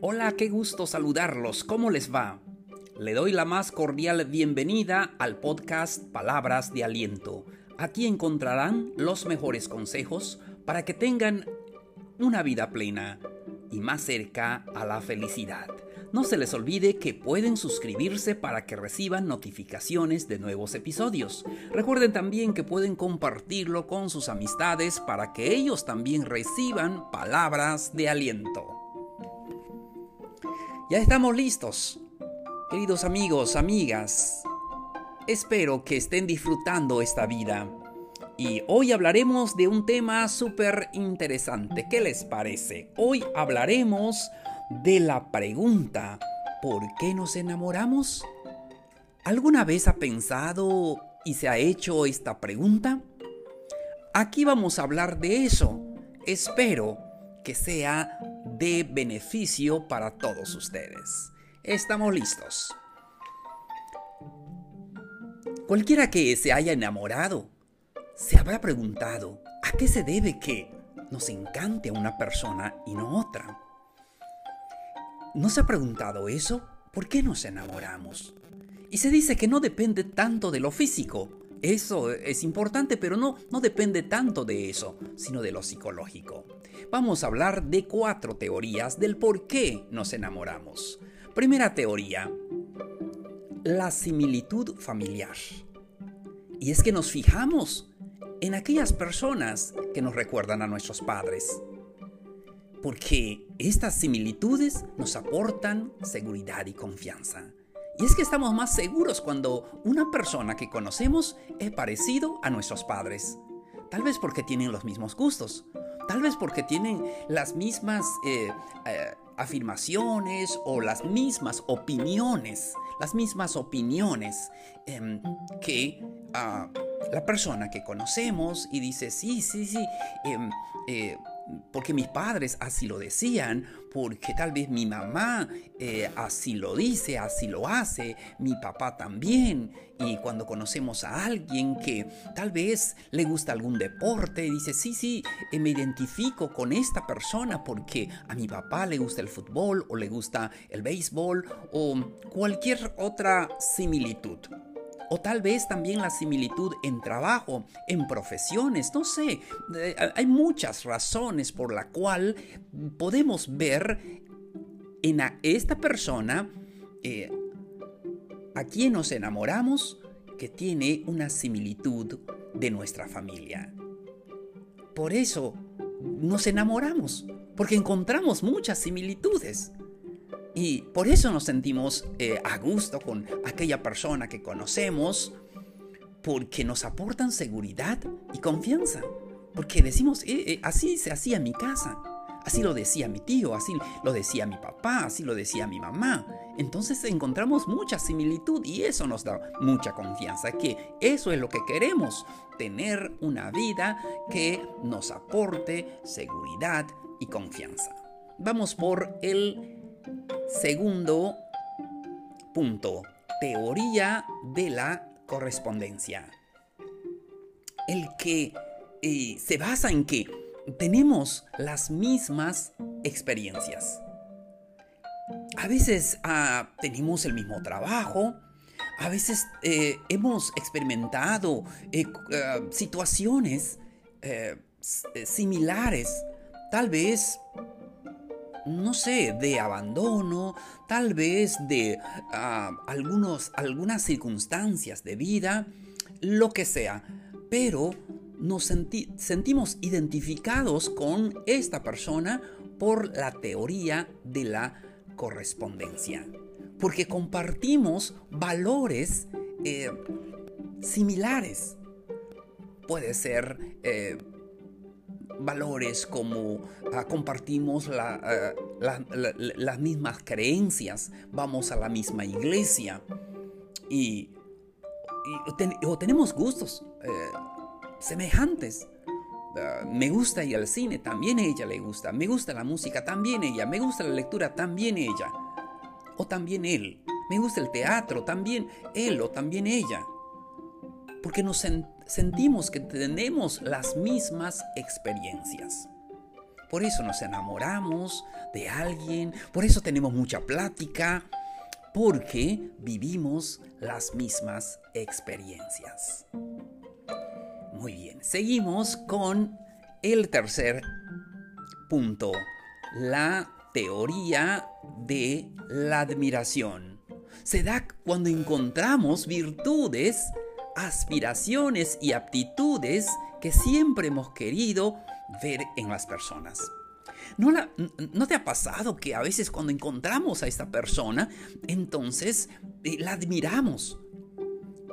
Hola, qué gusto saludarlos. ¿Cómo les va? Le doy la más cordial bienvenida al podcast Palabras de Aliento. Aquí encontrarán los mejores consejos para que tengan una vida plena y más cerca a la felicidad. No se les olvide que pueden suscribirse para que reciban notificaciones de nuevos episodios. Recuerden también que pueden compartirlo con sus amistades para que ellos también reciban palabras de aliento. Ya estamos listos. Queridos amigos, amigas, espero que estén disfrutando esta vida. Y hoy hablaremos de un tema súper interesante. ¿Qué les parece? Hoy hablaremos de la pregunta, ¿por qué nos enamoramos? ¿Alguna vez ha pensado y se ha hecho esta pregunta? Aquí vamos a hablar de eso. Espero que sea de beneficio para todos ustedes. Estamos listos. Cualquiera que se haya enamorado se habrá preguntado a qué se debe que nos encante a una persona y no otra. ¿No se ha preguntado eso? ¿Por qué nos enamoramos? Y se dice que no depende tanto de lo físico. Eso es importante, pero no, no depende tanto de eso, sino de lo psicológico. Vamos a hablar de cuatro teorías del por qué nos enamoramos. Primera teoría, la similitud familiar. Y es que nos fijamos en aquellas personas que nos recuerdan a nuestros padres porque estas similitudes nos aportan seguridad y confianza. Y es que estamos más seguros cuando una persona que conocemos es parecido a nuestros padres. Tal vez porque tienen los mismos gustos, tal vez porque tienen las mismas eh, eh, afirmaciones o las mismas opiniones, las mismas opiniones em, que ah, la persona que conocemos y dice, sí, sí, sí, em, eh, porque mis padres así lo decían, porque tal vez mi mamá eh, así lo dice, así lo hace, mi papá también. Y cuando conocemos a alguien que tal vez le gusta algún deporte, dice, sí, sí, eh, me identifico con esta persona porque a mi papá le gusta el fútbol o le gusta el béisbol o cualquier otra similitud. O tal vez también la similitud en trabajo, en profesiones, no sé. Hay muchas razones por la cual podemos ver en esta persona eh, a quien nos enamoramos que tiene una similitud de nuestra familia. Por eso nos enamoramos, porque encontramos muchas similitudes. Y por eso nos sentimos eh, a gusto con aquella persona que conocemos, porque nos aportan seguridad y confianza. Porque decimos, eh, eh, así se hacía en mi casa, así lo decía mi tío, así lo decía mi papá, así lo decía mi mamá. Entonces encontramos mucha similitud y eso nos da mucha confianza, que eso es lo que queremos, tener una vida que nos aporte seguridad y confianza. Vamos por el Segundo punto, teoría de la correspondencia. El que eh, se basa en que tenemos las mismas experiencias. A veces ah, tenemos el mismo trabajo, a veces eh, hemos experimentado eh, situaciones similares, tal vez no sé, de abandono, tal vez de ah, algunos, algunas circunstancias de vida, lo que sea. Pero nos sentimos identificados con esta persona por la teoría de la correspondencia. Porque compartimos valores eh, similares. Puede ser eh, valores como ah, compartimos ah, las mismas creencias, vamos a la misma iglesia y, o tenemos gustos eh, semejantes. Ah, me gusta ir al cine, también ella le gusta. Me gusta la música, también ella. Me gusta la lectura, también ella. O también él. Me gusta el teatro, también él o también ella porque nos sentimos que tenemos las mismas experiencias. Por eso nos enamoramos de alguien, por eso tenemos mucha plática, porque vivimos las mismas experiencias. Muy bien, seguimos con el tercer punto, la teoría de la admiración. Se da cuando encontramos virtudes, aspiraciones y aptitudes que siempre hemos querido ver en las personas. ¿No, ¿No, te ha pasado que a veces cuando encontramos a esta persona, entonces eh, la admiramos?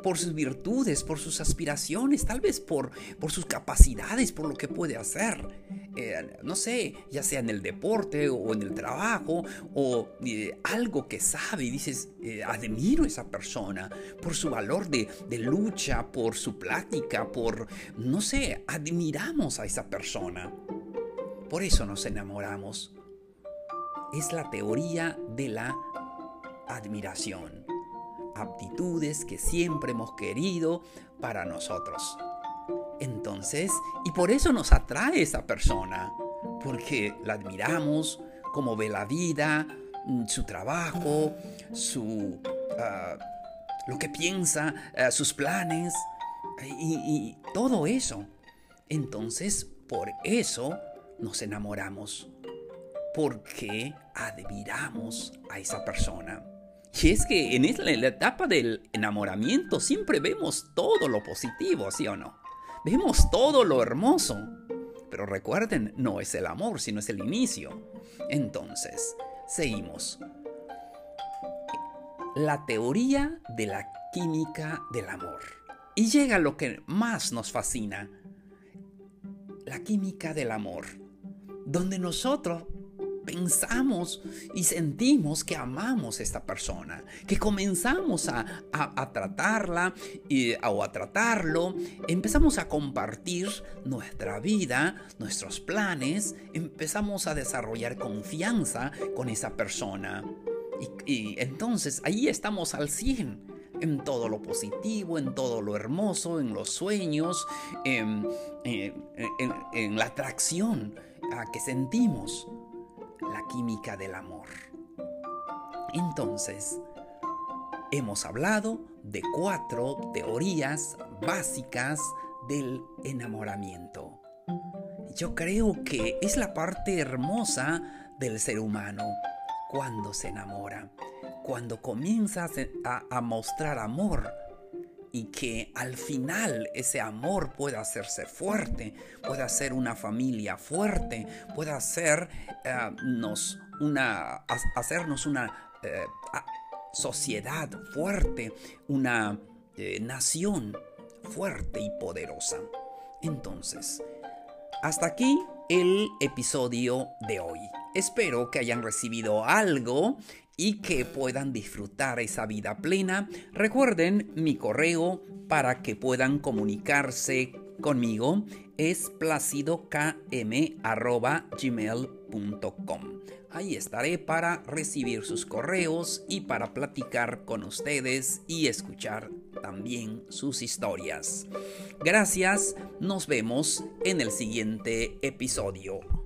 por sus virtudes, por sus aspiraciones, tal vez por, por sus capacidades, por lo que puede hacer. Eh, no sé, ya sea en el deporte o en el trabajo o eh, algo que sabe y dices, admiro a esa persona por su valor de, de lucha, por su plática, por, no sé, admiramos a esa persona. Por eso nos enamoramos. Es la teoría de la admiración. Aptitudes que siempre hemos querido para nosotros. Entonces, y por eso nos atrae esa persona. Porque la admiramos, cómo ve la vida, mm, su trabajo, su... Ah, lo que piensa, ah, sus planes y, y todo eso. Entonces, por eso nos enamoramos porque admiramos a esa persona. Y es que en la etapa del enamoramiento siempre vemos todo lo positivo, ¿sí o no? Vemos todo lo hermoso. Pero recuerden, no es el amor, sino es el inicio. Entonces, seguimos. La teoría de la química del amor. Y llega lo que más nos fascina. La química del amor donde nosotros pensamos y sentimos que amamos a esta persona, que comenzamos a, tratarla o a tratarlo, empezamos a compartir nuestra vida, nuestros planes, empezamos a desarrollar confianza con esa persona. Y, entonces ahí estamos al 100 en todo lo positivo, en todo lo hermoso, en los sueños, en la atracción a que sentimos la química del amor. Entonces, hemos hablado de cuatro teorías básicas del enamoramiento. Yo creo que es la parte hermosa del ser humano cuando se enamora, cuando comienza a, mostrar amor y que al final ese amor pueda hacerse fuerte, pueda ser una familia fuerte, pueda hacernos eh, una, hacernos una eh, sociedad fuerte, una eh, nación fuerte y poderosa. Entonces, hasta aquí el episodio de hoy. Espero que hayan recibido algo y que puedan disfrutar esa vida plena. Recuerden mi correo para que puedan comunicarse conmigo es placidokm.gmail.com. Ahí estaré para recibir sus correos y para platicar con ustedes y escuchar también sus historias. Gracias, nos vemos en el siguiente episodio.